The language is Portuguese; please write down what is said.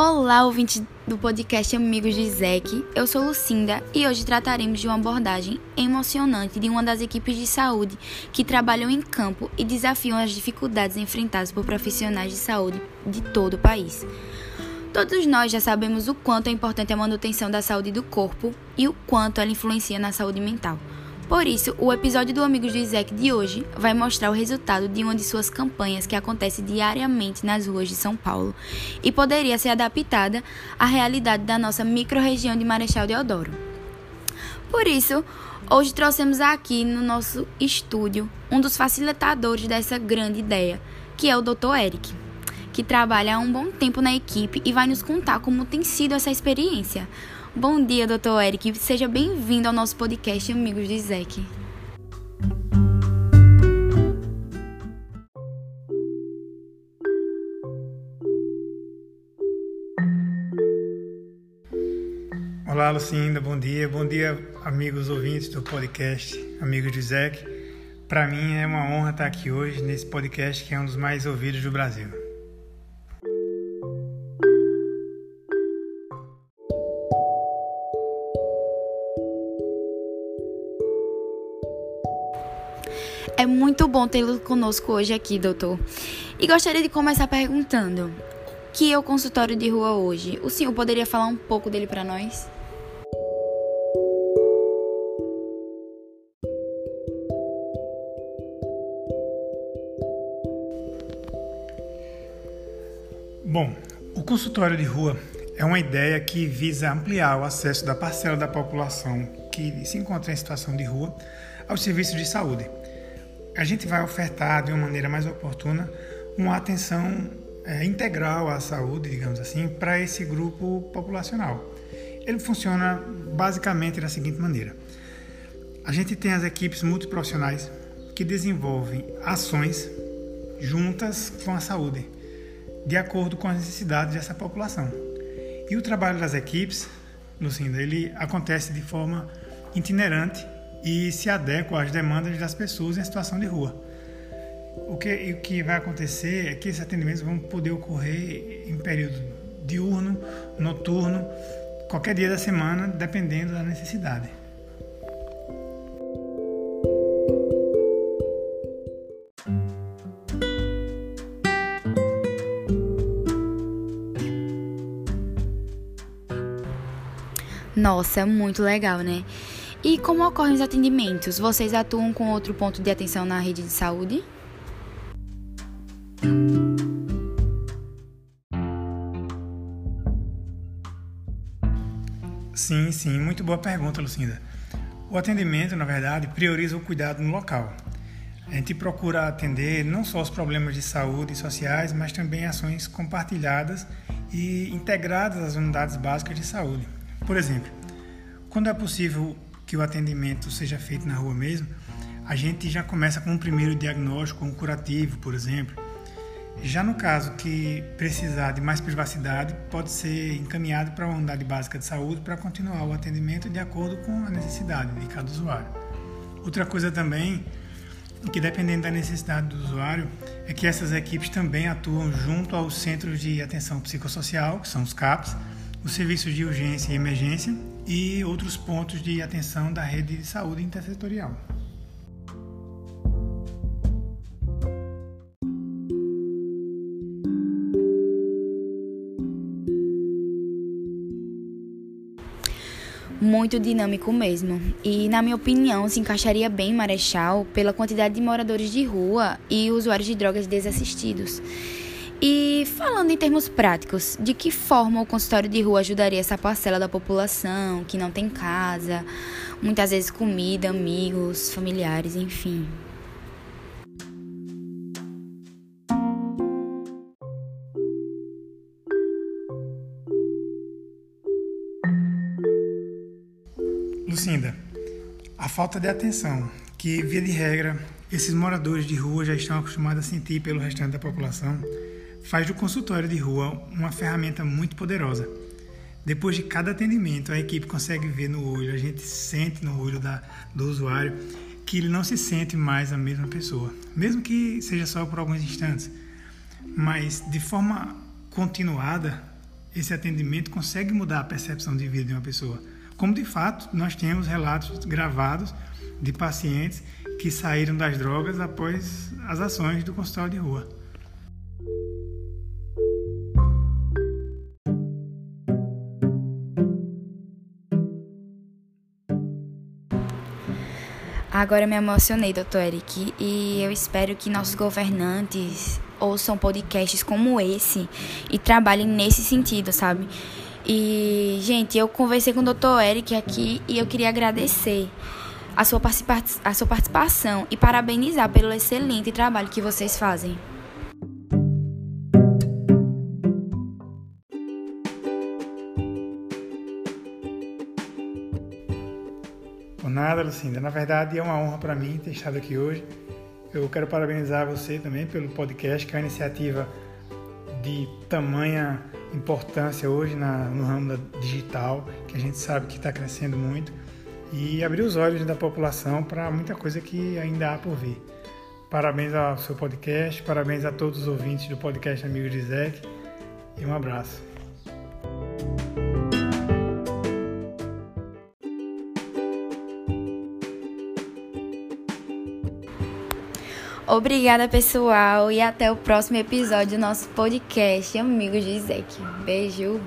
Olá, ouvinte do podcast Amigos de Zec. Eu sou Lucinda e hoje trataremos de uma abordagem emocionante de uma das equipes de saúde que trabalham em campo e desafiam as dificuldades enfrentadas por profissionais de saúde de todo o país. Todos nós já sabemos o quanto é importante a manutenção da saúde do corpo e o quanto ela influencia na saúde mental. Por isso, o episódio do Amigos do Isaac de hoje vai mostrar o resultado de uma de suas campanhas que acontece diariamente nas ruas de São Paulo e poderia ser adaptada à realidade da nossa microrregião de Marechal Deodoro. Por isso, hoje trouxemos aqui no nosso estúdio um dos facilitadores dessa grande ideia, que é o Dr. Eric, que trabalha há um bom tempo na equipe e vai nos contar como tem sido essa experiência. Bom dia, doutor Eric. Seja bem-vindo ao nosso podcast Amigos de Zec. Olá, Lucinda. Bom dia. Bom dia, amigos ouvintes do podcast Amigos de Zec. Para mim é uma honra estar aqui hoje nesse podcast que é um dos mais ouvidos do Brasil. É muito bom tê-lo conosco hoje aqui, doutor. E gostaria de começar perguntando: o que é o consultório de rua hoje? O senhor poderia falar um pouco dele para nós? Bom, o consultório de rua é uma ideia que visa ampliar o acesso da parcela da população que se encontra em situação de rua aos serviços de saúde a gente vai ofertar de uma maneira mais oportuna uma atenção é, integral à saúde, digamos assim, para esse grupo populacional. Ele funciona basicamente da seguinte maneira: a gente tem as equipes multiprofissionais que desenvolvem ações juntas com a saúde, de acordo com as necessidades dessa população. E o trabalho das equipes, Lucinda, ele acontece de forma itinerante e se adequam às demandas das pessoas em situação de rua. O que, o que vai acontecer é que esses atendimentos vão poder ocorrer em período diurno, noturno, qualquer dia da semana, dependendo da necessidade. Nossa, muito legal, né? E como ocorrem os atendimentos? Vocês atuam com outro ponto de atenção na rede de saúde? Sim, sim, muito boa pergunta, Lucinda. O atendimento, na verdade, prioriza o cuidado no local. A gente procura atender não só os problemas de saúde e sociais, mas também ações compartilhadas e integradas às unidades básicas de saúde. Por exemplo, quando é possível que o atendimento seja feito na rua mesmo, a gente já começa com um primeiro diagnóstico, um curativo, por exemplo. Já no caso que precisar de mais privacidade, pode ser encaminhado para uma unidade básica de saúde para continuar o atendimento de acordo com a necessidade de cada usuário. Outra coisa também, que dependendo da necessidade do usuário, é que essas equipes também atuam junto aos centros de atenção psicossocial, que são os CAPs, os serviços de urgência e emergência e outros pontos de atenção da rede de saúde intersetorial. Muito dinâmico mesmo. E, na minha opinião, se encaixaria bem em Marechal pela quantidade de moradores de rua e usuários de drogas desassistidos. E falando em termos práticos, de que forma o consultório de rua ajudaria essa parcela da população que não tem casa, muitas vezes comida, amigos, familiares, enfim? Lucinda, a falta de atenção que, via de regra, esses moradores de rua já estão acostumados a sentir pelo restante da população faz do consultório de rua uma ferramenta muito poderosa. Depois de cada atendimento, a equipe consegue ver no olho, a gente sente no olho da, do usuário que ele não se sente mais a mesma pessoa, mesmo que seja só por alguns instantes. Mas de forma continuada, esse atendimento consegue mudar a percepção de vida de uma pessoa. Como de fato nós temos relatos gravados de pacientes que saíram das drogas após as ações do consultório de rua. Agora me emocionei, doutor Eric, e eu espero que nossos governantes ouçam podcasts como esse e trabalhem nesse sentido, sabe? E, gente, eu conversei com o doutor Eric aqui e eu queria agradecer a sua, participa a sua participação e parabenizar pelo excelente trabalho que vocês fazem. Nada, Lucinda. Na verdade, é uma honra para mim ter estado aqui hoje. Eu quero parabenizar você também pelo podcast, que é uma iniciativa de tamanha importância hoje na, no ramo digital, que a gente sabe que está crescendo muito, e abrir os olhos da população para muita coisa que ainda há por vir. Parabéns ao seu podcast, parabéns a todos os ouvintes do podcast Amigos de Zec e um abraço. Obrigada, pessoal, e até o próximo episódio do nosso podcast Amigos de Zeke. Beijo.